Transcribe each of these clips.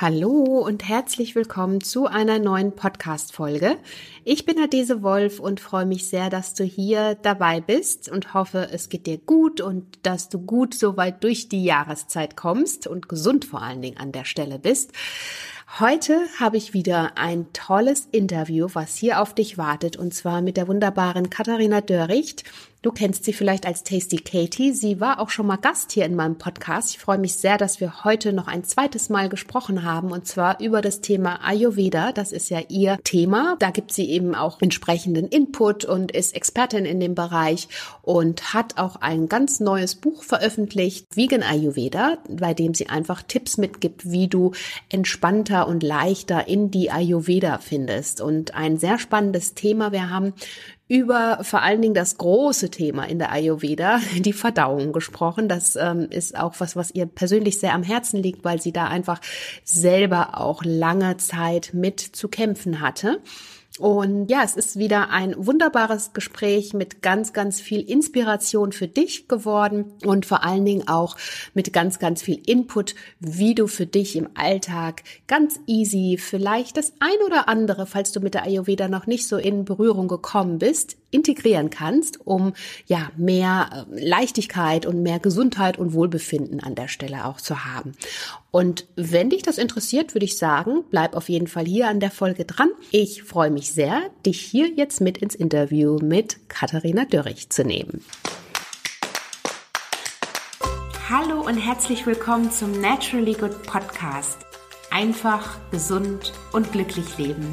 Hallo und herzlich willkommen zu einer neuen Podcast-Folge. Ich bin Adese Wolf und freue mich sehr, dass du hier dabei bist und hoffe, es geht dir gut und dass du gut soweit durch die Jahreszeit kommst und gesund vor allen Dingen an der Stelle bist. Heute habe ich wieder ein tolles Interview, was hier auf dich wartet, und zwar mit der wunderbaren Katharina Dörricht. Du kennst sie vielleicht als Tasty Katie. Sie war auch schon mal Gast hier in meinem Podcast. Ich freue mich sehr, dass wir heute noch ein zweites Mal gesprochen haben und zwar über das Thema Ayurveda. Das ist ja ihr Thema. Da gibt sie eben auch entsprechenden Input und ist Expertin in dem Bereich und hat auch ein ganz neues Buch veröffentlicht, Vegan Ayurveda, bei dem sie einfach Tipps mitgibt, wie du entspannter und leichter in die Ayurveda findest. Und ein sehr spannendes Thema. Wir haben über vor allen Dingen das große Thema in der Ayurveda, die Verdauung gesprochen. Das ähm, ist auch was, was ihr persönlich sehr am Herzen liegt, weil sie da einfach selber auch lange Zeit mit zu kämpfen hatte. Und ja, es ist wieder ein wunderbares Gespräch mit ganz, ganz viel Inspiration für dich geworden und vor allen Dingen auch mit ganz, ganz viel Input, wie du für dich im Alltag ganz easy vielleicht das ein oder andere, falls du mit der Ayurveda noch nicht so in Berührung gekommen bist, integrieren kannst, um ja mehr äh, Leichtigkeit und mehr Gesundheit und Wohlbefinden an der Stelle auch zu haben. Und wenn dich das interessiert, würde ich sagen, bleib auf jeden Fall hier an der Folge dran. Ich freue mich sehr, dich hier jetzt mit ins Interview mit Katharina Dörrich zu nehmen. Hallo und herzlich willkommen zum Naturally Good Podcast. Einfach, gesund und glücklich leben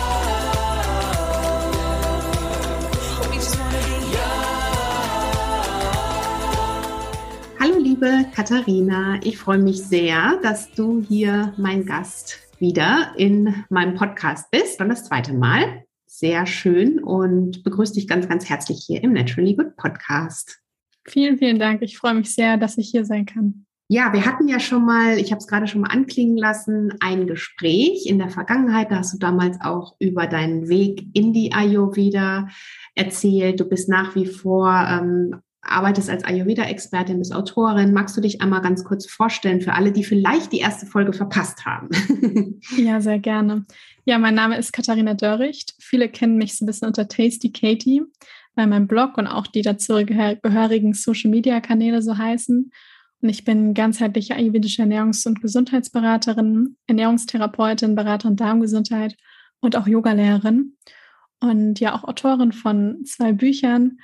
liebe Katharina, ich freue mich sehr, dass du hier mein Gast wieder in meinem Podcast bist und das zweite Mal. Sehr schön und begrüße dich ganz, ganz herzlich hier im Naturally Good Podcast. Vielen, vielen Dank. Ich freue mich sehr, dass ich hier sein kann. Ja, wir hatten ja schon mal, ich habe es gerade schon mal anklingen lassen, ein Gespräch in der Vergangenheit. Da hast du damals auch über deinen Weg in die Ayurveda erzählt. Du bist nach wie vor ähm, arbeitest als Ayurveda-Expertin, bist Autorin. Magst du dich einmal ganz kurz vorstellen für alle, die vielleicht die erste Folge verpasst haben? ja, sehr gerne. Ja, mein Name ist Katharina Dörricht. Viele kennen mich so ein bisschen unter Tasty Katie, weil mein Blog und auch die dazu gehörigen Social-Media-Kanäle so heißen. Und ich bin ganzheitliche ayurvedische Ernährungs- und Gesundheitsberaterin, Ernährungstherapeutin, Beraterin Darmgesundheit und auch Yogalehrerin. Und ja, auch Autorin von zwei Büchern,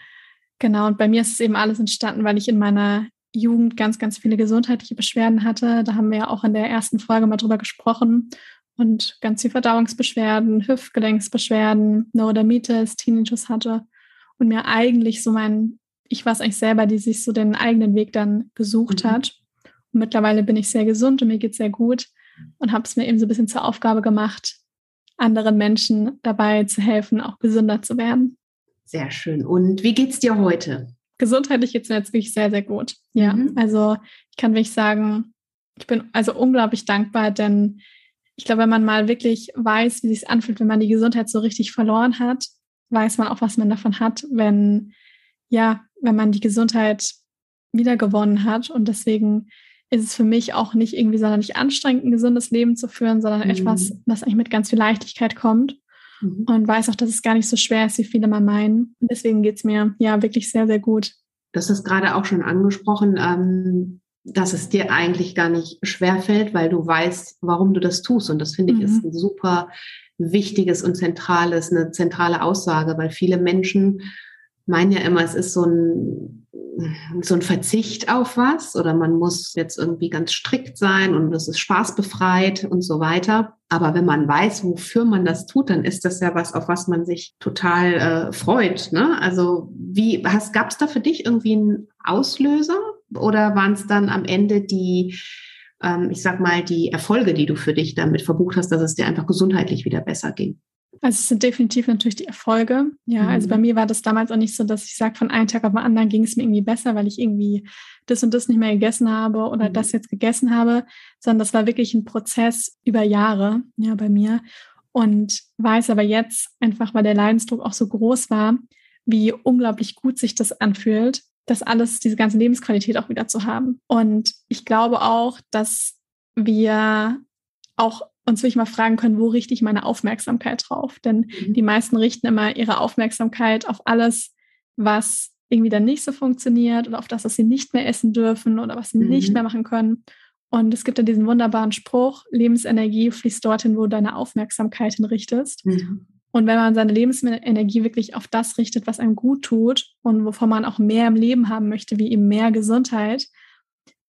Genau, und bei mir ist es eben alles entstanden, weil ich in meiner Jugend ganz, ganz viele gesundheitliche Beschwerden hatte. Da haben wir ja auch in der ersten Folge mal drüber gesprochen. Und ganz viele Verdauungsbeschwerden, Hüftgelenksbeschwerden, Neurodermitis, Tinnitus hatte. Und mir eigentlich so mein, ich war es eigentlich selber, die sich so den eigenen Weg dann gesucht mhm. hat. Und mittlerweile bin ich sehr gesund und mir geht sehr gut und habe es mir eben so ein bisschen zur Aufgabe gemacht, anderen Menschen dabei zu helfen, auch gesünder zu werden. Sehr schön. Und wie geht's dir heute? Gesundheitlich geht's mir jetzt wirklich sehr, sehr gut. Ja, mhm. also ich kann wirklich sagen, ich bin also unglaublich dankbar, denn ich glaube, wenn man mal wirklich weiß, wie sich anfühlt, wenn man die Gesundheit so richtig verloren hat, weiß man auch, was man davon hat, wenn ja, wenn man die Gesundheit wiedergewonnen hat. Und deswegen ist es für mich auch nicht irgendwie sonderlich anstrengend, ein gesundes Leben zu führen, sondern mhm. etwas, das eigentlich mit ganz viel Leichtigkeit kommt mhm. und weiß auch, dass es gar nicht so schwer ist, wie viele mal meinen. Und deswegen geht es mir ja wirklich sehr, sehr gut. Das ist gerade auch schon angesprochen, ähm, dass es dir eigentlich gar nicht schwer fällt, weil du weißt, warum du das tust. Und das finde ich mhm. ist ein super wichtiges und zentrales, eine zentrale Aussage, weil viele Menschen meinen ja immer, es ist so ein so ein Verzicht auf was oder man muss jetzt irgendwie ganz strikt sein und es ist spaßbefreit und so weiter. Aber wenn man weiß, wofür man das tut, dann ist das ja was, auf was man sich total äh, freut. Ne? Also wie gab es da für dich irgendwie einen Auslöser oder waren es dann am Ende die, ähm, ich sag mal, die Erfolge, die du für dich damit verbucht hast, dass es dir einfach gesundheitlich wieder besser ging? Also es sind definitiv natürlich die Erfolge. Ja, mhm. also bei mir war das damals auch nicht so, dass ich sage, von einem Tag auf den anderen ging es mir irgendwie besser, weil ich irgendwie das und das nicht mehr gegessen habe oder mhm. das jetzt gegessen habe, sondern das war wirklich ein Prozess über Jahre, ja, bei mir. Und weiß aber jetzt einfach, weil der Leidensdruck auch so groß war, wie unglaublich gut sich das anfühlt, das alles, diese ganze Lebensqualität auch wieder zu haben. Und ich glaube auch, dass wir auch uns wirklich mal fragen können, wo richte ich meine Aufmerksamkeit drauf? Denn mhm. die meisten richten immer ihre Aufmerksamkeit auf alles, was irgendwie dann nicht so funktioniert oder auf das, was sie nicht mehr essen dürfen oder was sie mhm. nicht mehr machen können. Und es gibt ja diesen wunderbaren Spruch, Lebensenergie fließt dorthin, wo du deine Aufmerksamkeit hinrichtest. Mhm. Und wenn man seine Lebensenergie wirklich auf das richtet, was einem gut tut und wovon man auch mehr im Leben haben möchte, wie eben mehr Gesundheit,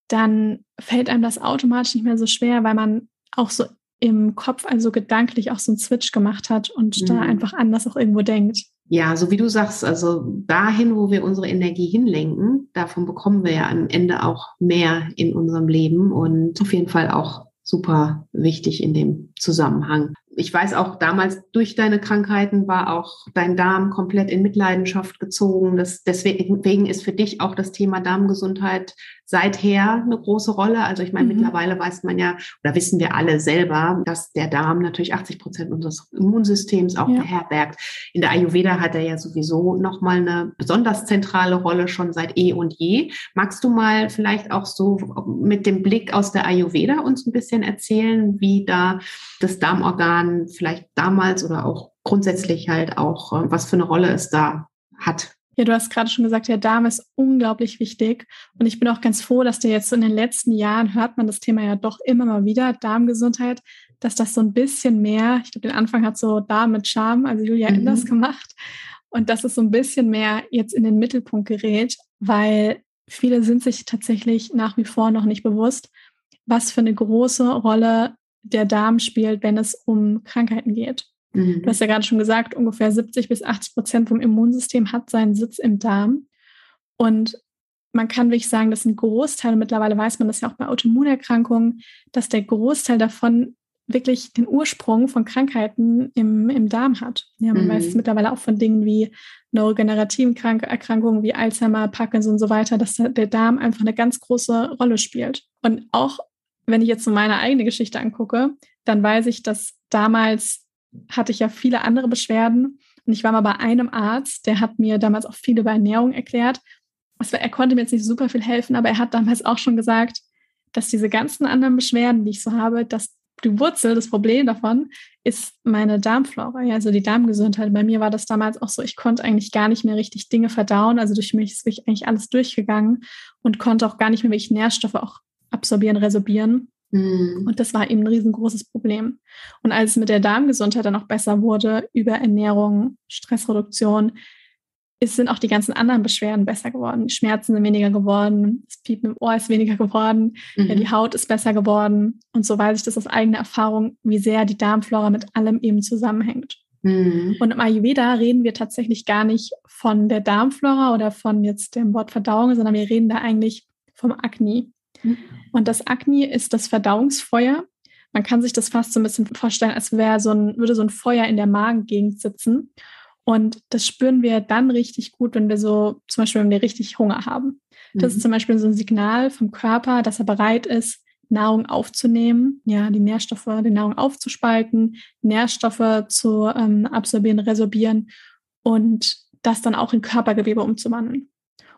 dann fällt einem das automatisch nicht mehr so schwer, weil man auch so im Kopf, also gedanklich auch so einen Switch gemacht hat und mhm. da einfach anders auch irgendwo denkt. Ja, so wie du sagst, also dahin, wo wir unsere Energie hinlenken, davon bekommen wir ja am Ende auch mehr in unserem Leben und auf jeden Fall auch super wichtig in dem Zusammenhang ich weiß auch damals durch deine Krankheiten war auch dein Darm komplett in Mitleidenschaft gezogen. Das, deswegen ist für dich auch das Thema Darmgesundheit seither eine große Rolle. Also ich meine, mhm. mittlerweile weiß man ja oder wissen wir alle selber, dass der Darm natürlich 80 Prozent unseres Immunsystems auch ja. beherbergt. In der Ayurveda hat er ja sowieso nochmal eine besonders zentrale Rolle schon seit eh und je. Magst du mal vielleicht auch so mit dem Blick aus der Ayurveda uns ein bisschen erzählen, wie da das Darmorgan vielleicht damals oder auch grundsätzlich halt auch, äh, was für eine Rolle es da hat? Ja, du hast gerade schon gesagt, der Darm ist unglaublich wichtig. Und ich bin auch ganz froh, dass der jetzt in den letzten Jahren hört man das Thema ja doch immer mal wieder, Darmgesundheit, dass das so ein bisschen mehr, ich glaube, den Anfang hat so Darm mit Charme, also Julia mhm. Enders gemacht. Und dass es so ein bisschen mehr jetzt in den Mittelpunkt gerät, weil viele sind sich tatsächlich nach wie vor noch nicht bewusst, was für eine große Rolle der Darm spielt, wenn es um Krankheiten geht. Mhm. Du hast ja gerade schon gesagt, ungefähr 70 bis 80 Prozent vom Immunsystem hat seinen Sitz im Darm. Und man kann wirklich sagen, dass ein Großteil, und mittlerweile weiß man das ja auch bei Autoimmunerkrankungen, dass der Großteil davon wirklich den Ursprung von Krankheiten im, im Darm hat. Ja, man mhm. weiß es mittlerweile auch von Dingen wie neurogenerativen Krank Erkrankungen wie Alzheimer, Parkinson und so weiter, dass der Darm einfach eine ganz große Rolle spielt. Und auch wenn ich jetzt so meine eigene Geschichte angucke, dann weiß ich, dass damals hatte ich ja viele andere Beschwerden und ich war mal bei einem Arzt, der hat mir damals auch viel über Ernährung erklärt. Er konnte mir jetzt nicht super viel helfen, aber er hat damals auch schon gesagt, dass diese ganzen anderen Beschwerden, die ich so habe, dass die Wurzel, das Problem davon ist meine Darmflora, also die Darmgesundheit. Bei mir war das damals auch so, ich konnte eigentlich gar nicht mehr richtig Dinge verdauen. Also durch mich ist wirklich eigentlich alles durchgegangen und konnte auch gar nicht mehr wirklich Nährstoffe auch absorbieren, resorbieren. Mhm. Und das war eben ein riesengroßes Problem. Und als es mit der Darmgesundheit dann auch besser wurde, über Ernährung, Stressreduktion, ist, sind auch die ganzen anderen Beschwerden besser geworden. Die Schmerzen sind weniger geworden, das Piepen im Ohr ist weniger geworden, mhm. ja, die Haut ist besser geworden. Und so weiß ich das aus eigener Erfahrung, wie sehr die Darmflora mit allem eben zusammenhängt. Mhm. Und im Ayurveda reden wir tatsächlich gar nicht von der Darmflora oder von jetzt dem Wort Verdauung, sondern wir reden da eigentlich vom Agni. Und das Agni ist das Verdauungsfeuer. Man kann sich das fast so ein bisschen vorstellen, als wäre so ein, würde so ein Feuer in der Magengegend sitzen. Und das spüren wir dann richtig gut, wenn wir so, zum Beispiel, wenn wir richtig Hunger haben. Das mhm. ist zum Beispiel so ein Signal vom Körper, dass er bereit ist, Nahrung aufzunehmen, ja, die Nährstoffe, die Nahrung aufzuspalten, Nährstoffe zu ähm, absorbieren, resorbieren und das dann auch in Körpergewebe umzuwandeln.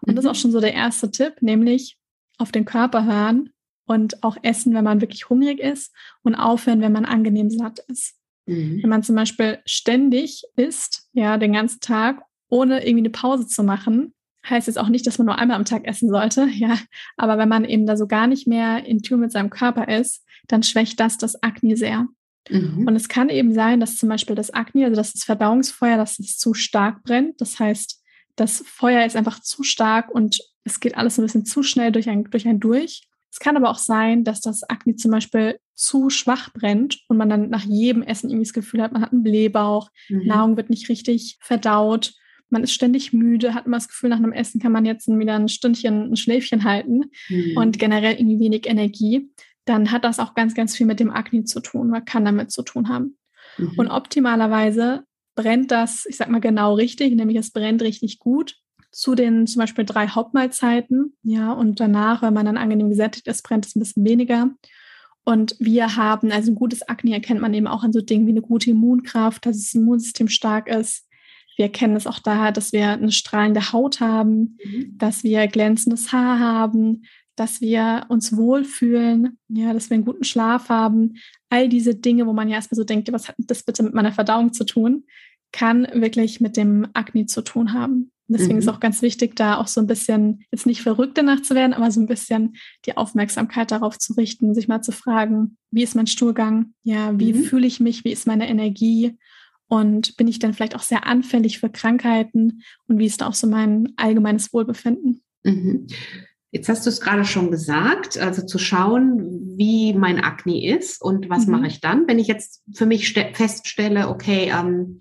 Und mhm. das ist auch mhm. schon so der erste Tipp, nämlich auf den Körper hören und auch essen, wenn man wirklich hungrig ist und aufhören, wenn man angenehm satt ist. Mhm. Wenn man zum Beispiel ständig isst, ja, den ganzen Tag, ohne irgendwie eine Pause zu machen, heißt jetzt auch nicht, dass man nur einmal am Tag essen sollte, ja. Aber wenn man eben da so gar nicht mehr in Tune mit seinem Körper ist, dann schwächt das das Akne sehr. Mhm. Und es kann eben sein, dass zum Beispiel das Akne, also das Verdauungsfeuer, dass es zu stark brennt. Das heißt, das Feuer ist einfach zu stark und es geht alles ein bisschen zu schnell durch ein, durch ein durch. Es kann aber auch sein, dass das Akne zum Beispiel zu schwach brennt und man dann nach jedem Essen irgendwie das Gefühl hat, man hat einen Blähbauch, mhm. Nahrung wird nicht richtig verdaut, man ist ständig müde, hat immer das Gefühl, nach einem Essen kann man jetzt wieder ein Stündchen, ein Schläfchen halten mhm. und generell irgendwie wenig Energie. Dann hat das auch ganz, ganz viel mit dem Akne zu tun oder kann damit zu tun haben. Mhm. Und optimalerweise brennt das, ich sag mal genau richtig, nämlich es brennt richtig gut zu den zum Beispiel drei Hauptmahlzeiten. Ja, und danach, wenn man dann angenehm gesättigt ist, brennt es ein bisschen weniger. Und wir haben, also ein gutes Akne erkennt man eben auch an so Dingen wie eine gute Immunkraft, dass das Immunsystem stark ist. Wir erkennen es auch daher, dass wir eine strahlende Haut haben, mhm. dass wir glänzendes Haar haben, dass wir uns wohlfühlen, ja, dass wir einen guten Schlaf haben. All diese Dinge, wo man ja erstmal so denkt, was hat das bitte mit meiner Verdauung zu tun, kann wirklich mit dem Akne zu tun haben. Deswegen mhm. ist auch ganz wichtig, da auch so ein bisschen, jetzt nicht verrückt danach zu werden, aber so ein bisschen die Aufmerksamkeit darauf zu richten, sich mal zu fragen, wie ist mein Stuhlgang? Ja, wie mhm. fühle ich mich? Wie ist meine Energie? Und bin ich dann vielleicht auch sehr anfällig für Krankheiten? Und wie ist da auch so mein allgemeines Wohlbefinden? Mhm. Jetzt hast du es gerade schon gesagt, also zu schauen, wie mein Akne ist und was mhm. mache ich dann, wenn ich jetzt für mich feststelle, okay, ähm,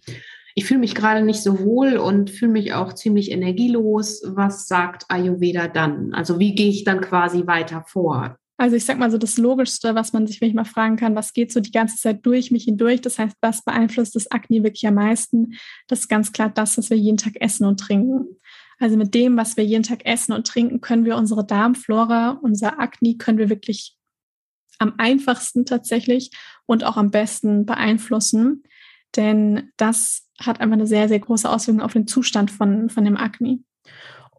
ich fühle mich gerade nicht so wohl und fühle mich auch ziemlich energielos. Was sagt Ayurveda dann? Also wie gehe ich dann quasi weiter vor? Also ich sag mal so das Logischste, was man sich wirklich mal fragen kann, was geht so die ganze Zeit durch mich hindurch? Das heißt, was beeinflusst das Akne wirklich am meisten? Das ist ganz klar das, was wir jeden Tag essen und trinken. Also mit dem, was wir jeden Tag essen und trinken, können wir unsere Darmflora, unser Akne, können wir wirklich am einfachsten tatsächlich und auch am besten beeinflussen. Denn das hat einfach eine sehr, sehr große Auswirkung auf den Zustand von, von dem Akne.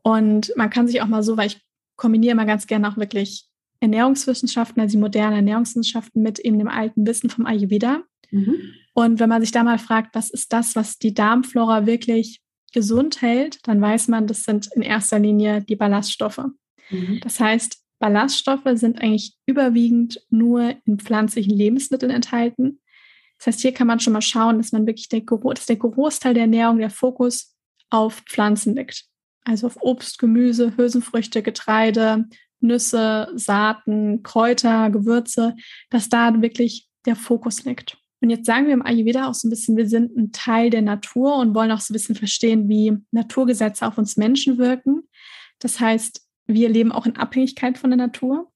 Und man kann sich auch mal so, weil ich kombiniere mal ganz gerne auch wirklich Ernährungswissenschaften, also die modernen Ernährungswissenschaften mit eben dem alten Wissen vom Ayurveda. Mhm. Und wenn man sich da mal fragt, was ist das, was die Darmflora wirklich gesund hält, dann weiß man, das sind in erster Linie die Ballaststoffe. Mhm. Das heißt, Ballaststoffe sind eigentlich überwiegend nur in pflanzlichen Lebensmitteln enthalten. Das heißt, hier kann man schon mal schauen, dass man wirklich der, dass der Großteil der Ernährung, der Fokus auf Pflanzen liegt. Also auf Obst, Gemüse, Hülsenfrüchte, Getreide, Nüsse, Saaten, Kräuter, Gewürze, dass da wirklich der Fokus liegt. Und jetzt sagen wir im Ayurveda auch so ein bisschen, wir sind ein Teil der Natur und wollen auch so ein bisschen verstehen, wie Naturgesetze auf uns Menschen wirken. Das heißt, wir leben auch in Abhängigkeit von der Natur.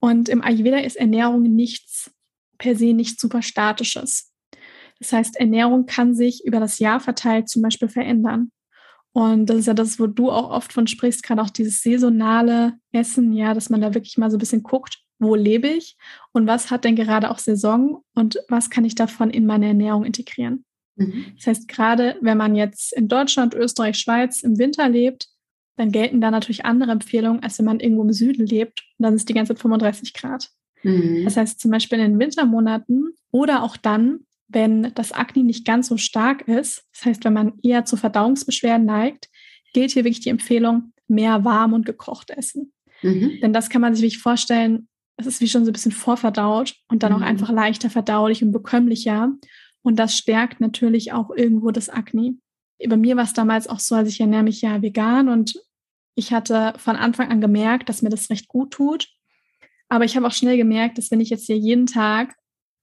Und im Ayurveda ist Ernährung nichts per se nicht super statisches. Das heißt, Ernährung kann sich über das Jahr verteilt zum Beispiel verändern. Und das ist ja das, wo du auch oft von sprichst, gerade auch dieses saisonale Essen, ja, dass man da wirklich mal so ein bisschen guckt, wo lebe ich und was hat denn gerade auch Saison und was kann ich davon in meine Ernährung integrieren. Mhm. Das heißt, gerade wenn man jetzt in Deutschland, Österreich, Schweiz im Winter lebt, dann gelten da natürlich andere Empfehlungen, als wenn man irgendwo im Süden lebt und dann ist die ganze Zeit 35 Grad. Mhm. Das heißt zum Beispiel in den Wintermonaten oder auch dann, wenn das Akne nicht ganz so stark ist, das heißt, wenn man eher zu Verdauungsbeschwerden neigt, gilt hier wirklich die Empfehlung, mehr warm und gekocht essen. Mhm. Denn das kann man sich wirklich vorstellen, es ist wie schon so ein bisschen vorverdaut und dann mhm. auch einfach leichter verdaulich und bekömmlicher. Und das stärkt natürlich auch irgendwo das Akne. Bei mir war es damals auch so, als ich ernähre mich ja vegan und ich hatte von Anfang an gemerkt, dass mir das recht gut tut. Aber ich habe auch schnell gemerkt, dass wenn ich jetzt hier jeden Tag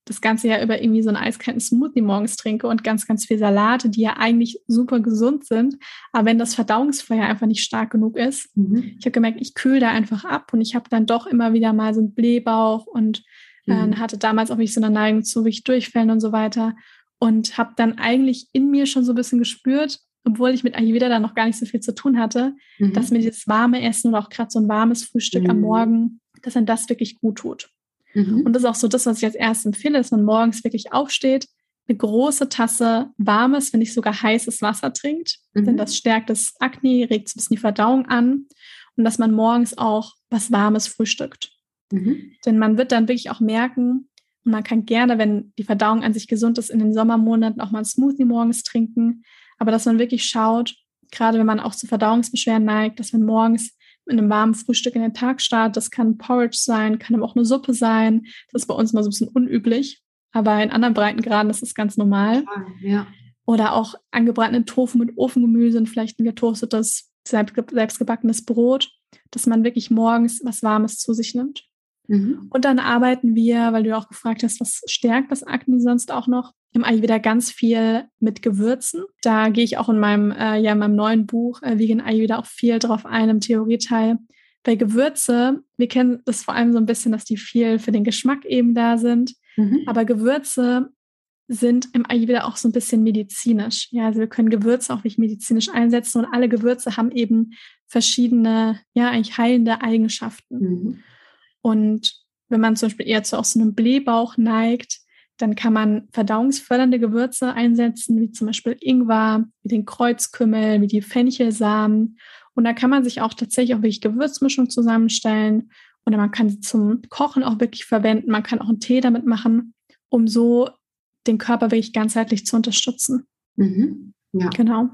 das ganze Jahr über irgendwie so einen eiskalten Smoothie morgens trinke und ganz, ganz viel Salate, die ja eigentlich super gesund sind, aber wenn das Verdauungsfeuer einfach nicht stark genug ist, mhm. ich habe gemerkt, ich kühle da einfach ab und ich habe dann doch immer wieder mal so einen Blähbauch und äh, mhm. hatte damals auch nicht so eine Neigung zu wirklich Durchfällen und so weiter und habe dann eigentlich in mir schon so ein bisschen gespürt, obwohl ich mit Ayurveda da noch gar nicht so viel zu tun hatte, mhm. dass mir dieses warme Essen oder auch gerade so ein warmes Frühstück am mhm. Morgen dass einem das wirklich gut tut. Mhm. Und das ist auch so das, was ich als erstes empfehle, dass man morgens wirklich aufsteht, eine große Tasse warmes, wenn nicht sogar heißes Wasser trinkt, mhm. denn das stärkt das Akne, regt so ein bisschen die Verdauung an und dass man morgens auch was Warmes frühstückt. Mhm. Denn man wird dann wirklich auch merken, und man kann gerne, wenn die Verdauung an sich gesund ist, in den Sommermonaten auch mal ein Smoothie morgens trinken, aber dass man wirklich schaut, gerade wenn man auch zu Verdauungsbeschwerden neigt, dass man morgens in einem warmen Frühstück in den Tag startet. Das kann Porridge sein, kann aber auch eine Suppe sein. Das ist bei uns mal so ein bisschen unüblich, aber in anderen Breitengraden ist das ganz normal. Ja. Oder auch angebratenen Tofu mit Ofengemüse und vielleicht ein getoastetes, selbstgebackenes Brot, dass man wirklich morgens was Warmes zu sich nimmt. Mhm. Und dann arbeiten wir, weil du auch gefragt hast, was stärkt das Akne sonst auch noch, im Ayurveda ganz viel mit Gewürzen. Da gehe ich auch in meinem, äh, ja, in meinem neuen Buch äh, Vegan Ayurveda auch viel drauf ein im Theorieteil. Bei Gewürze, wir kennen das vor allem so ein bisschen, dass die viel für den Geschmack eben da sind. Mhm. Aber Gewürze sind im Ayurveda auch so ein bisschen medizinisch. Ja, also wir können Gewürze auch nicht medizinisch einsetzen und alle Gewürze haben eben verschiedene, ja, eigentlich heilende Eigenschaften. Mhm. Und wenn man zum Beispiel eher zu auch so einem Blähbauch neigt, dann kann man verdauungsfördernde Gewürze einsetzen, wie zum Beispiel Ingwer, wie den Kreuzkümmel, wie die Fenchelsamen. Und da kann man sich auch tatsächlich auch wirklich Gewürzmischung zusammenstellen. Oder man kann sie zum Kochen auch wirklich verwenden. Man kann auch einen Tee damit machen, um so den Körper wirklich ganzheitlich zu unterstützen. Mhm. Ja. Genau.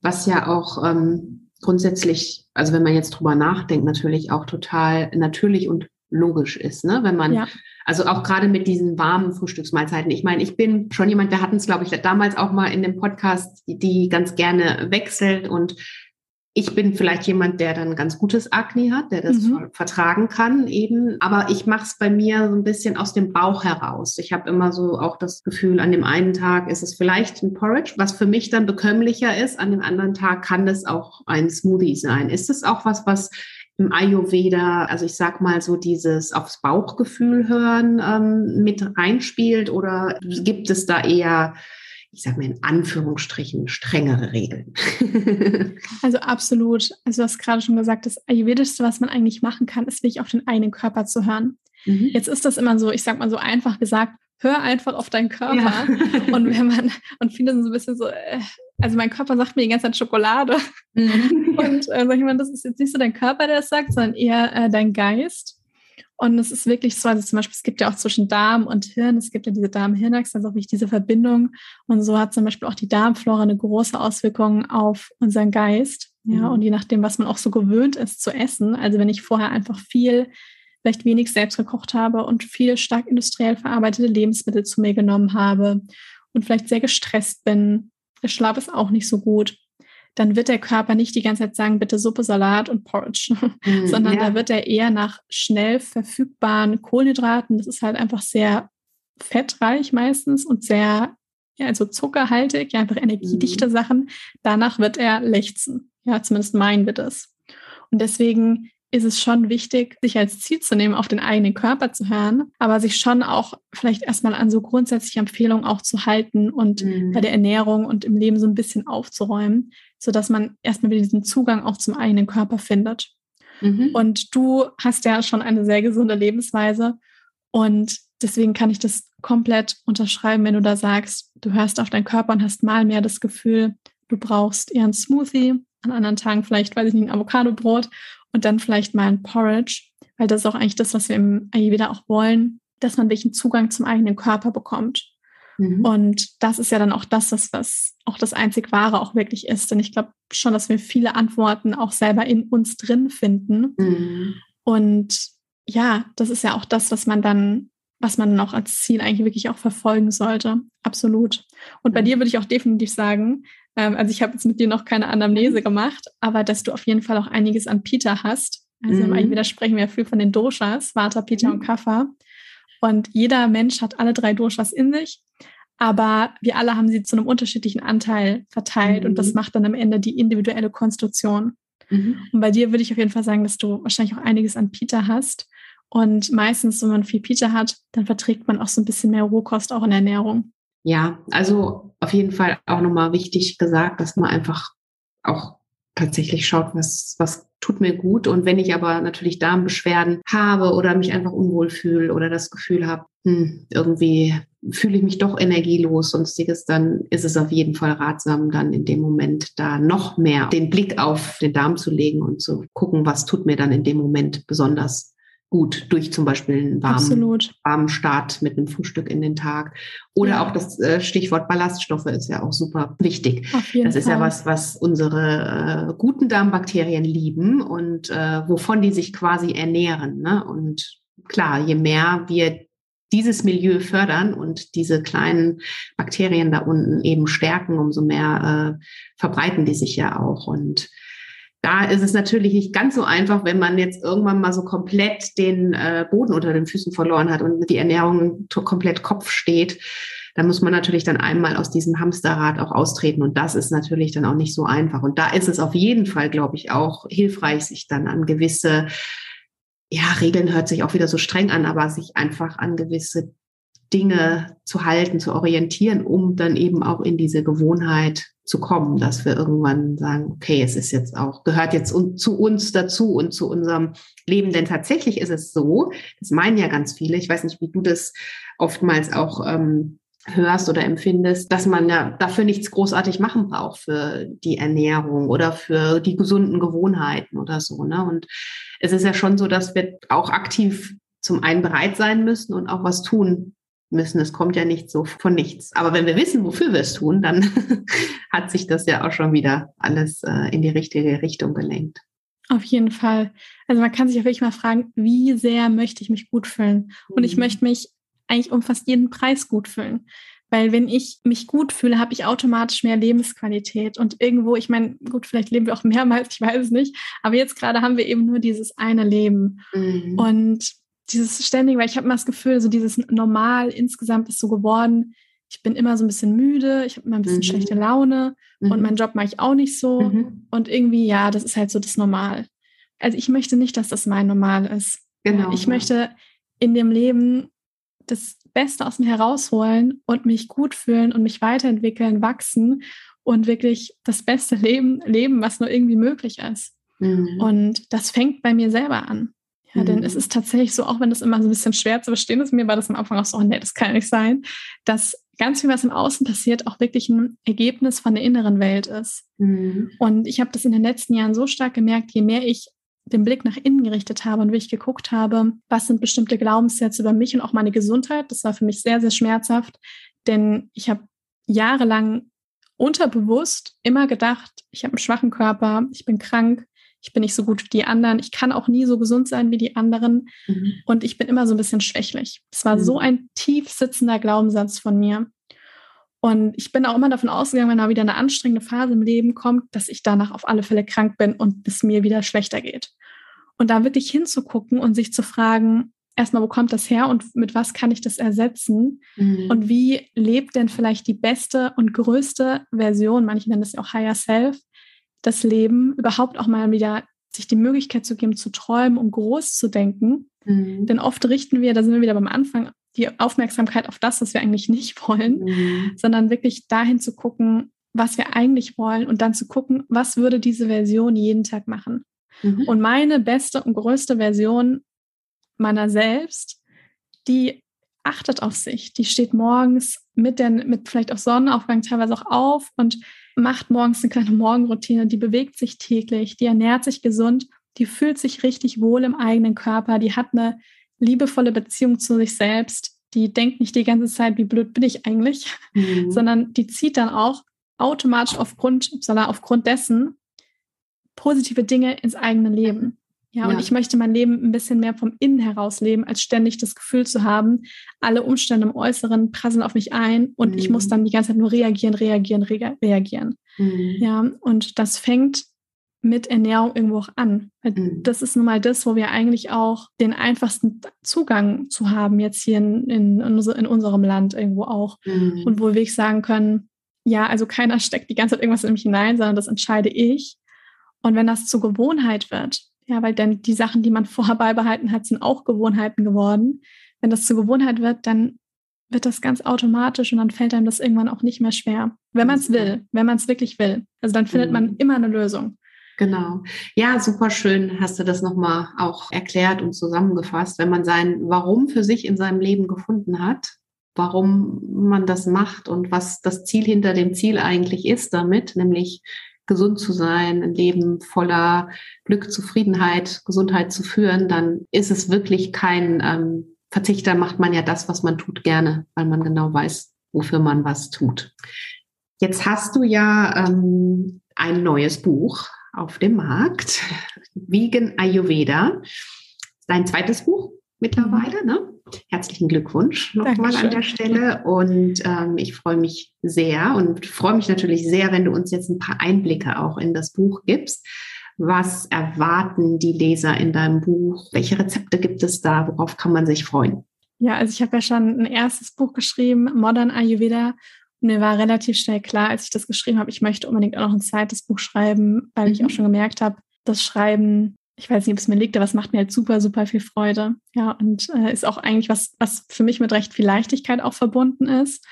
Was ja auch ähm, grundsätzlich, also wenn man jetzt drüber nachdenkt, natürlich auch total natürlich und logisch ist, ne? Wenn man, ja. Also auch gerade mit diesen warmen Frühstücksmahlzeiten. Ich meine, ich bin schon jemand, wir hatten es, glaube ich, damals auch mal in dem Podcast, die, die ganz gerne wechselt und ich bin vielleicht jemand, der dann ganz gutes Akne hat, der das mhm. vertragen kann eben. Aber ich mache es bei mir so ein bisschen aus dem Bauch heraus. Ich habe immer so auch das Gefühl, an dem einen Tag ist es vielleicht ein Porridge, was für mich dann bekömmlicher ist. An dem anderen Tag kann das auch ein Smoothie sein. Ist es auch was, was im Ayurveda, also ich sag mal so dieses aufs Bauchgefühl hören ähm, mit reinspielt oder gibt es da eher ich sage mal in Anführungsstrichen, strengere Regeln. also absolut. Also du hast gerade schon gesagt, das Ayurvedischste, was man eigentlich machen kann, ist wirklich auf den eigenen Körper zu hören. Mhm. Jetzt ist das immer so, ich sag mal so einfach gesagt, hör einfach auf deinen Körper. Ja. und wenn man, und viele sind so ein bisschen so, äh, also mein Körper sagt mir die ganze Zeit Schokolade. Mhm. Und äh, sag ich mal, das ist jetzt nicht so dein Körper, der das sagt, sondern eher äh, dein Geist. Und es ist wirklich so, also zum Beispiel, es gibt ja auch zwischen Darm und Hirn, es gibt ja diese Darm-Hirn-Achse, also auch wirklich diese Verbindung. Und so hat zum Beispiel auch die Darmflora eine große Auswirkung auf unseren Geist. Ja, mhm. und je nachdem, was man auch so gewöhnt ist zu essen. Also wenn ich vorher einfach viel, vielleicht wenig selbst gekocht habe und viel stark industriell verarbeitete Lebensmittel zu mir genommen habe und vielleicht sehr gestresst bin, der Schlaf ist auch nicht so gut dann wird der Körper nicht die ganze Zeit sagen, bitte Suppe, Salat und Porridge, mm, sondern ja. da wird er eher nach schnell verfügbaren Kohlenhydraten, das ist halt einfach sehr fettreich meistens und sehr, ja, also zuckerhaltig, ja, einfach energiedichte mm. Sachen. Danach wird er lechzen. Ja, zumindest meinen wir das. Und deswegen ist es schon wichtig, sich als Ziel zu nehmen, auf den eigenen Körper zu hören, aber sich schon auch vielleicht erstmal an so grundsätzliche Empfehlungen auch zu halten und mhm. bei der Ernährung und im Leben so ein bisschen aufzuräumen, sodass man erstmal wieder diesen Zugang auch zum eigenen Körper findet. Mhm. Und du hast ja schon eine sehr gesunde Lebensweise und deswegen kann ich das komplett unterschreiben, wenn du da sagst, du hörst auf deinen Körper und hast mal mehr das Gefühl, du brauchst eher einen Smoothie, an anderen Tagen vielleicht, weiß ich nicht, ein Avocado-Brot und dann vielleicht mal ein Porridge, weil das ist auch eigentlich das, was wir im Ayurveda auch wollen, dass man einen Zugang zum eigenen Körper bekommt. Mhm. Und das ist ja dann auch das, was, was auch das einzig Wahre auch wirklich ist. Denn ich glaube schon, dass wir viele Antworten auch selber in uns drin finden. Mhm. Und ja, das ist ja auch das, was man dann, was man noch als Ziel eigentlich wirklich auch verfolgen sollte. Absolut. Und bei mhm. dir würde ich auch definitiv sagen, ähm, also ich habe jetzt mit dir noch keine Anamnese gemacht, aber dass du auf jeden Fall auch einiges an Pita hast. Also mhm. im Ayurveda sprechen wir viel von den Doshas, Vata, Pita mhm. und Kapha. Und jeder Mensch hat alle drei Doshas in sich, aber wir alle haben sie zu einem unterschiedlichen Anteil verteilt mhm. und das mhm. macht dann am Ende die individuelle Konstitution. Mhm. Und bei dir würde ich auf jeden Fall sagen, dass du wahrscheinlich auch einiges an Pita hast. Und meistens, wenn man viel Pita hat, dann verträgt man auch so ein bisschen mehr Rohkost auch in der Ernährung. Ja, also auf jeden Fall auch nochmal wichtig gesagt, dass man einfach auch tatsächlich schaut, was, was tut mir gut. Und wenn ich aber natürlich Darmbeschwerden habe oder mich einfach unwohl fühle oder das Gefühl habe, hm, irgendwie fühle ich mich doch energielos, sonstiges, dann ist es auf jeden Fall ratsam, dann in dem Moment da noch mehr den Blick auf den Darm zu legen und zu gucken, was tut mir dann in dem Moment besonders gut durch zum Beispiel einen warmen, warmen Start mit einem Frühstück in den Tag. Oder ja. auch das äh, Stichwort Ballaststoffe ist ja auch super wichtig. Das ist Fall. ja was, was unsere äh, guten Darmbakterien lieben und äh, wovon die sich quasi ernähren. Ne? Und klar, je mehr wir dieses Milieu fördern und diese kleinen Bakterien da unten eben stärken, umso mehr äh, verbreiten die sich ja auch. Und da ist es natürlich nicht ganz so einfach, wenn man jetzt irgendwann mal so komplett den äh, Boden unter den Füßen verloren hat und die Ernährung komplett Kopf steht. Da muss man natürlich dann einmal aus diesem Hamsterrad auch austreten. Und das ist natürlich dann auch nicht so einfach. Und da ist es auf jeden Fall, glaube ich, auch hilfreich, sich dann an gewisse, ja, Regeln hört sich auch wieder so streng an, aber sich einfach an gewisse Dinge zu halten, zu orientieren, um dann eben auch in diese Gewohnheit zu kommen, dass wir irgendwann sagen, okay, es ist jetzt auch, gehört jetzt zu uns dazu und zu unserem Leben. Denn tatsächlich ist es so, das meinen ja ganz viele, ich weiß nicht, wie du das oftmals auch ähm, hörst oder empfindest, dass man ja dafür nichts großartig machen braucht für die Ernährung oder für die gesunden Gewohnheiten oder so. Ne? Und es ist ja schon so, dass wir auch aktiv zum einen bereit sein müssen und auch was tun müssen. Es kommt ja nicht so von nichts. Aber wenn wir wissen, wofür wir es tun, dann hat sich das ja auch schon wieder alles äh, in die richtige Richtung gelenkt. Auf jeden Fall. Also man kann sich ja wirklich mal fragen, wie sehr möchte ich mich gut fühlen? Und mhm. ich möchte mich eigentlich um fast jeden Preis gut fühlen. Weil wenn ich mich gut fühle, habe ich automatisch mehr Lebensqualität. Und irgendwo, ich meine, gut, vielleicht leben wir auch mehrmals, ich weiß es nicht. Aber jetzt gerade haben wir eben nur dieses eine Leben. Mhm. Und dieses ständige, weil ich habe immer das Gefühl, so dieses Normal insgesamt ist so geworden. Ich bin immer so ein bisschen müde, ich habe immer ein bisschen mhm. schlechte Laune mhm. und meinen Job mache ich auch nicht so. Mhm. Und irgendwie, ja, das ist halt so das Normal. Also ich möchte nicht, dass das mein Normal ist. Genau. Ich möchte in dem Leben das Beste aus mir herausholen und mich gut fühlen und mich weiterentwickeln, wachsen und wirklich das beste Leben leben, was nur irgendwie möglich ist. Mhm. Und das fängt bei mir selber an. Ja, denn es mhm. ist tatsächlich so, auch wenn das immer so ein bisschen schwer zu verstehen ist, mir war das am Anfang auch so, oh, nee, das kann nicht sein, dass ganz viel, was im Außen passiert, auch wirklich ein Ergebnis von der inneren Welt ist. Mhm. Und ich habe das in den letzten Jahren so stark gemerkt, je mehr ich den Blick nach innen gerichtet habe und wie ich geguckt habe, was sind bestimmte Glaubenssätze über mich und auch meine Gesundheit. Das war für mich sehr, sehr schmerzhaft, denn ich habe jahrelang unterbewusst immer gedacht, ich habe einen schwachen Körper, ich bin krank, ich bin nicht so gut wie die anderen, ich kann auch nie so gesund sein wie die anderen mhm. und ich bin immer so ein bisschen schwächlich. Es war mhm. so ein tief sitzender Glaubenssatz von mir. Und ich bin auch immer davon ausgegangen, wenn mal wieder eine anstrengende Phase im Leben kommt, dass ich danach auf alle Fälle krank bin und es mir wieder schlechter geht. Und da wirklich hinzugucken und sich zu fragen, erstmal, wo kommt das her und mit was kann ich das ersetzen? Mhm. Und wie lebt denn vielleicht die beste und größte Version, manche nennen das ja auch Higher Self, das Leben überhaupt auch mal wieder sich die Möglichkeit zu geben, zu träumen und groß zu denken. Mhm. Denn oft richten wir, da sind wir wieder beim Anfang, die Aufmerksamkeit auf das, was wir eigentlich nicht wollen, mhm. sondern wirklich dahin zu gucken, was wir eigentlich wollen und dann zu gucken, was würde diese Version jeden Tag machen. Mhm. Und meine beste und größte Version meiner selbst, die achtet auf sich, die steht morgens mit, der, mit vielleicht auch Sonnenaufgang teilweise auch auf und macht morgens eine kleine Morgenroutine, die bewegt sich täglich, die ernährt sich gesund, die fühlt sich richtig wohl im eigenen Körper, die hat eine liebevolle Beziehung zu sich selbst, die denkt nicht die ganze Zeit, wie blöd bin ich eigentlich, mhm. sondern die zieht dann auch automatisch aufgrund, sondern aufgrund dessen positive Dinge ins eigene Leben. Ja, und ja. ich möchte mein Leben ein bisschen mehr vom Innen heraus leben, als ständig das Gefühl zu haben, alle Umstände im Äußeren prasseln auf mich ein und mhm. ich muss mhm. dann die ganze Zeit nur reagieren, reagieren, re reagieren. Mhm. Ja, und das fängt mit Ernährung irgendwo auch an. Mhm. Das ist nun mal das, wo wir eigentlich auch den einfachsten Zugang zu haben, jetzt hier in, in, in unserem Land irgendwo auch. Mhm. Und wo wir wirklich sagen können, ja, also keiner steckt die ganze Zeit irgendwas in mich hinein, sondern das entscheide ich. Und wenn das zur Gewohnheit wird, ja, weil dann die Sachen, die man vorher beibehalten hat, sind auch Gewohnheiten geworden. Wenn das zur Gewohnheit wird, dann wird das ganz automatisch und dann fällt einem das irgendwann auch nicht mehr schwer. Wenn man es will, wenn man es wirklich will. Also dann findet man mhm. immer eine Lösung. Genau. Ja, super schön hast du das nochmal auch erklärt und zusammengefasst. Wenn man sein Warum für sich in seinem Leben gefunden hat, warum man das macht und was das Ziel hinter dem Ziel eigentlich ist damit, nämlich gesund zu sein, ein Leben voller Glück, Zufriedenheit, Gesundheit zu führen, dann ist es wirklich kein ähm, Verzichter, macht man ja das, was man tut, gerne, weil man genau weiß, wofür man was tut. Jetzt hast du ja ähm, ein neues Buch auf dem Markt, Vegan Ayurveda. Dein zweites Buch mittlerweile, ne? Herzlichen Glückwunsch nochmal an der Stelle. Und ähm, ich freue mich sehr und freue mich natürlich sehr, wenn du uns jetzt ein paar Einblicke auch in das Buch gibst. Was erwarten die Leser in deinem Buch? Welche Rezepte gibt es da? Worauf kann man sich freuen? Ja, also ich habe ja schon ein erstes Buch geschrieben, Modern Ayurveda. Und mir war relativ schnell klar, als ich das geschrieben habe, ich möchte unbedingt auch noch ein zweites Buch schreiben, weil mhm. ich auch schon gemerkt habe, das Schreiben ich weiß nicht, ob es mir liegt, aber es macht mir halt super, super viel Freude. Ja, und äh, ist auch eigentlich was, was für mich mit recht viel Leichtigkeit auch verbunden ist.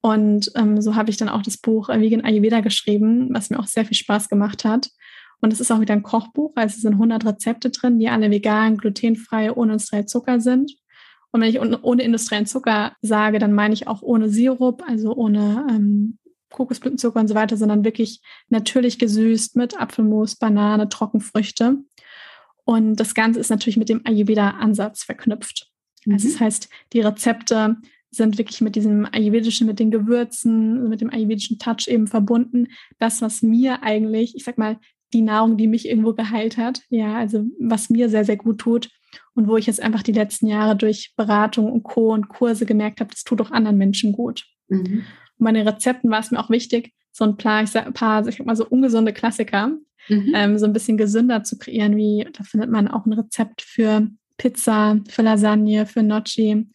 Und ähm, so habe ich dann auch das Buch äh, Vegan Ayurveda geschrieben, was mir auch sehr viel Spaß gemacht hat. Und es ist auch wieder ein Kochbuch, also es sind 100 Rezepte drin, die alle vegan, glutenfrei, ohne industriellen Zucker sind. Und wenn ich ohne industriellen Zucker sage, dann meine ich auch ohne Sirup, also ohne ähm, Kokosblütenzucker und so weiter, sondern wirklich natürlich gesüßt mit Apfelmus, Banane, Trockenfrüchte. Und das Ganze ist natürlich mit dem Ayurveda-Ansatz verknüpft. Mhm. Also das heißt, die Rezepte sind wirklich mit diesem ayurvedischen, mit den Gewürzen, mit dem ayurvedischen Touch eben verbunden. Das, was mir eigentlich, ich sag mal, die Nahrung, die mich irgendwo geheilt hat, ja, also was mir sehr, sehr gut tut und wo ich jetzt einfach die letzten Jahre durch Beratung und Co. und Kurse gemerkt habe, das tut auch anderen Menschen gut. Mhm. Und bei den Rezepten war es mir auch wichtig, so ein paar, ich sag, paar, ich sag mal so ungesunde Klassiker, mhm. ähm, so ein bisschen gesünder zu kreieren, wie da findet man auch ein Rezept für Pizza, für Lasagne, für Gnocchi.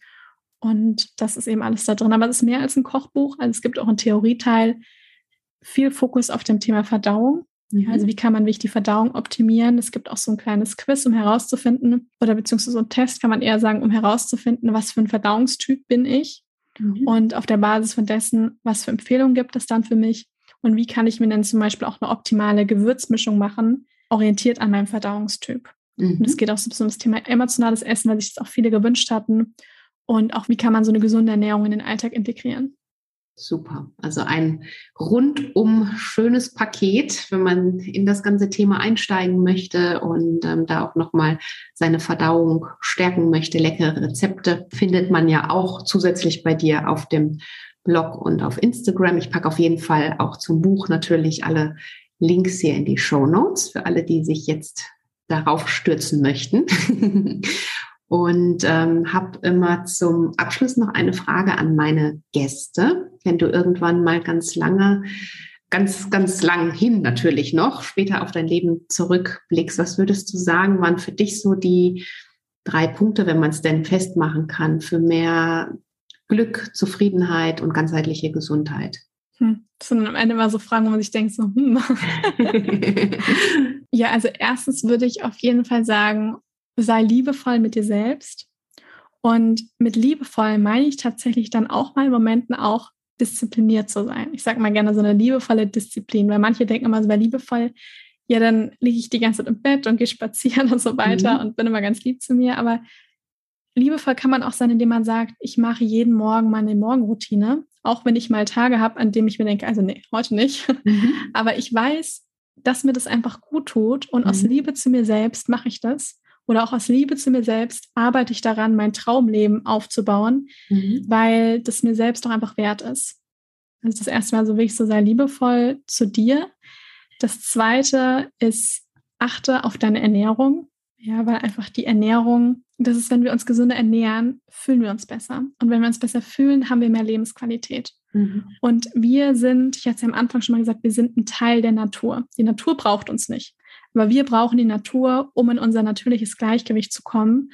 Und das ist eben alles da drin. Aber es ist mehr als ein Kochbuch. Also es gibt auch einen Theorieteil, viel Fokus auf dem Thema Verdauung. Mhm. Also wie kann man wirklich die Verdauung optimieren? Es gibt auch so ein kleines Quiz, um herauszufinden, oder beziehungsweise so ein Test kann man eher sagen, um herauszufinden, was für ein Verdauungstyp bin ich. Mhm. Und auf der Basis von dessen, was für Empfehlungen gibt es dann für mich? Und wie kann ich mir dann zum Beispiel auch eine optimale Gewürzmischung machen, orientiert an meinem Verdauungstyp? Mhm. Und es geht auch so um das Thema emotionales Essen, weil sich das auch viele gewünscht hatten. Und auch, wie kann man so eine gesunde Ernährung in den Alltag integrieren? Super. Also ein rundum schönes Paket, wenn man in das ganze Thema einsteigen möchte und ähm, da auch nochmal seine Verdauung stärken möchte. Leckere Rezepte findet man ja auch zusätzlich bei dir auf dem Blog und auf Instagram. Ich packe auf jeden Fall auch zum Buch natürlich alle Links hier in die Show Notes für alle, die sich jetzt darauf stürzen möchten. und ähm, habe immer zum Abschluss noch eine Frage an meine Gäste. Wenn du irgendwann mal ganz lange, ganz, ganz lang hin natürlich noch, später auf dein Leben zurückblickst, was würdest du sagen, waren für dich so die drei Punkte, wenn man es denn festmachen kann, für mehr Glück, Zufriedenheit und ganzheitliche Gesundheit? Hm. Das sind am Ende immer so Fragen, wo man sich denkt, so, hm. ja, also erstens würde ich auf jeden Fall sagen, sei liebevoll mit dir selbst. Und mit liebevoll meine ich tatsächlich dann auch mal in Momenten auch diszipliniert zu sein. Ich sage mal gerne so eine liebevolle Disziplin, weil manche denken immer so, bei liebevoll, ja, dann liege ich die ganze Zeit im Bett und gehe spazieren und so weiter mhm. und bin immer ganz lieb zu mir. Aber liebevoll kann man auch sein, indem man sagt, ich mache jeden Morgen meine Morgenroutine, auch wenn ich mal Tage habe, an denen ich mir denke, also nee, heute nicht. Mhm. Aber ich weiß, dass mir das einfach gut tut und mhm. aus Liebe zu mir selbst mache ich das oder auch aus Liebe zu mir selbst arbeite ich daran, mein Traumleben aufzubauen, mhm. weil das mir selbst doch einfach wert ist. Also das erste Mal so wirklich so sei liebevoll zu dir. Das zweite ist, achte auf deine Ernährung. Ja, weil einfach die Ernährung, das ist, wenn wir uns gesünder ernähren, fühlen wir uns besser. Und wenn wir uns besser fühlen, haben wir mehr Lebensqualität. Mhm. Und wir sind, ich hatte es ja am Anfang schon mal gesagt, wir sind ein Teil der Natur. Die Natur braucht uns nicht. Aber wir brauchen die Natur, um in unser natürliches Gleichgewicht zu kommen.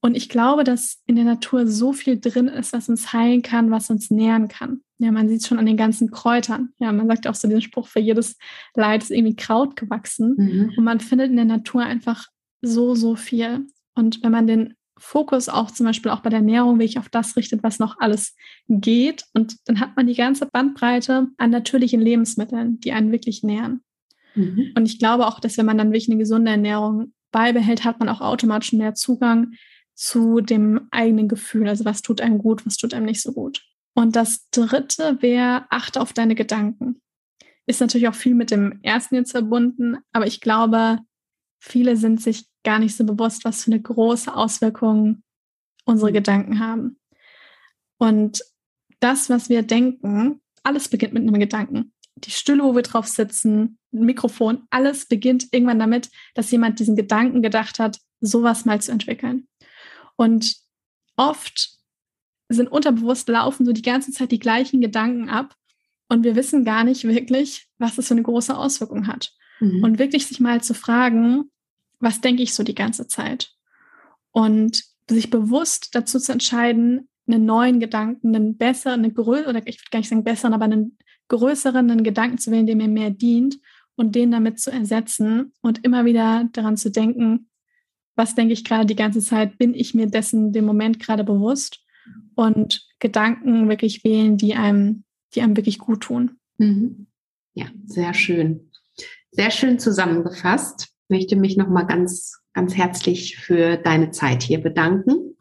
Und ich glaube, dass in der Natur so viel drin ist, was uns heilen kann, was uns nähren kann. Ja, man sieht es schon an den ganzen Kräutern. Ja, man sagt auch so den Spruch, für jedes Leid ist irgendwie Kraut gewachsen. Mhm. Und man findet in der Natur einfach so, so viel. Und wenn man den Fokus auch zum Beispiel auch bei der Ernährung wirklich auf das richtet, was noch alles geht, und dann hat man die ganze Bandbreite an natürlichen Lebensmitteln, die einen wirklich nähren. Mhm. Und ich glaube auch, dass wenn man dann wirklich eine gesunde Ernährung beibehält, hat man auch automatisch mehr Zugang zu dem eigenen Gefühl. Also was tut einem gut, was tut einem nicht so gut. Und das dritte wäre, achte auf deine Gedanken. Ist natürlich auch viel mit dem ersten jetzt verbunden, aber ich glaube, viele sind sich gar nicht so bewusst, was für eine große Auswirkung unsere Gedanken haben. Und das, was wir denken, alles beginnt mit einem Gedanken die Stühle, wo wir drauf sitzen, Mikrofon, alles beginnt irgendwann damit, dass jemand diesen Gedanken gedacht hat, sowas mal zu entwickeln. Und oft sind unterbewusst laufen so die ganze Zeit die gleichen Gedanken ab und wir wissen gar nicht wirklich, was das für eine große Auswirkung hat. Mhm. Und wirklich sich mal zu fragen, was denke ich so die ganze Zeit? Und sich bewusst dazu zu entscheiden, einen neuen Gedanken, einen besseren, eine größere, oder ich würde gar nicht sagen besseren, aber einen größeren einen Gedanken zu wählen, der mir mehr dient und den damit zu ersetzen und immer wieder daran zu denken, was denke ich gerade die ganze Zeit, bin ich mir dessen dem Moment gerade bewusst und Gedanken wirklich wählen, die einem, die einem wirklich gut tun. Mhm. Ja, sehr schön. Sehr schön zusammengefasst. Ich möchte mich nochmal ganz, ganz herzlich für deine Zeit hier bedanken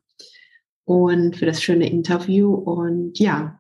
und für das schöne Interview. Und ja,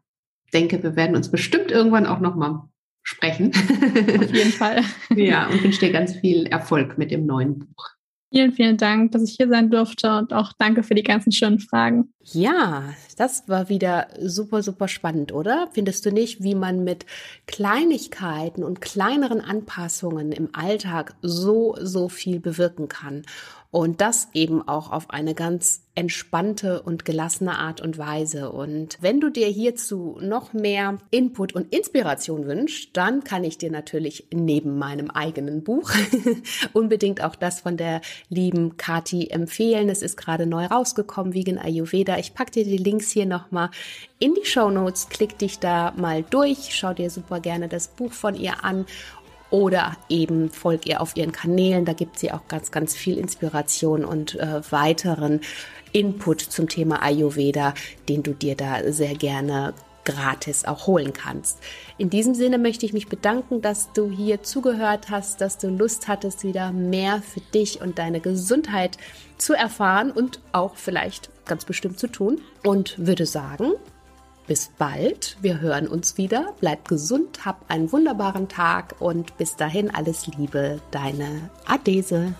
denke, wir werden uns bestimmt irgendwann auch nochmal sprechen. Auf jeden Fall. ja, und wünsche dir ganz viel Erfolg mit dem neuen Buch. Vielen, vielen Dank, dass ich hier sein durfte und auch danke für die ganzen schönen Fragen. Ja, das war wieder super, super spannend, oder? Findest du nicht, wie man mit Kleinigkeiten und kleineren Anpassungen im Alltag so, so viel bewirken kann? Und das eben auch auf eine ganz entspannte und gelassene Art und Weise. Und wenn du dir hierzu noch mehr Input und Inspiration wünschst, dann kann ich dir natürlich neben meinem eigenen Buch unbedingt auch das von der lieben Kati empfehlen. Es ist gerade neu rausgekommen, Vegan Ayurveda. Ich packe dir die Links hier nochmal in die Show Notes. Klick dich da mal durch. Schau dir super gerne das Buch von ihr an oder eben folg ihr auf ihren Kanälen. Da gibt sie auch ganz, ganz viel Inspiration und äh, weiteren Input zum Thema Ayurveda, den du dir da sehr gerne gratis auch holen kannst. In diesem Sinne möchte ich mich bedanken, dass du hier zugehört hast, dass du Lust hattest, wieder mehr für dich und deine Gesundheit zu erfahren und auch vielleicht ganz bestimmt zu tun. Und würde sagen, bis bald. Wir hören uns wieder. Bleib gesund, hab einen wunderbaren Tag und bis dahin alles Liebe, deine Adese.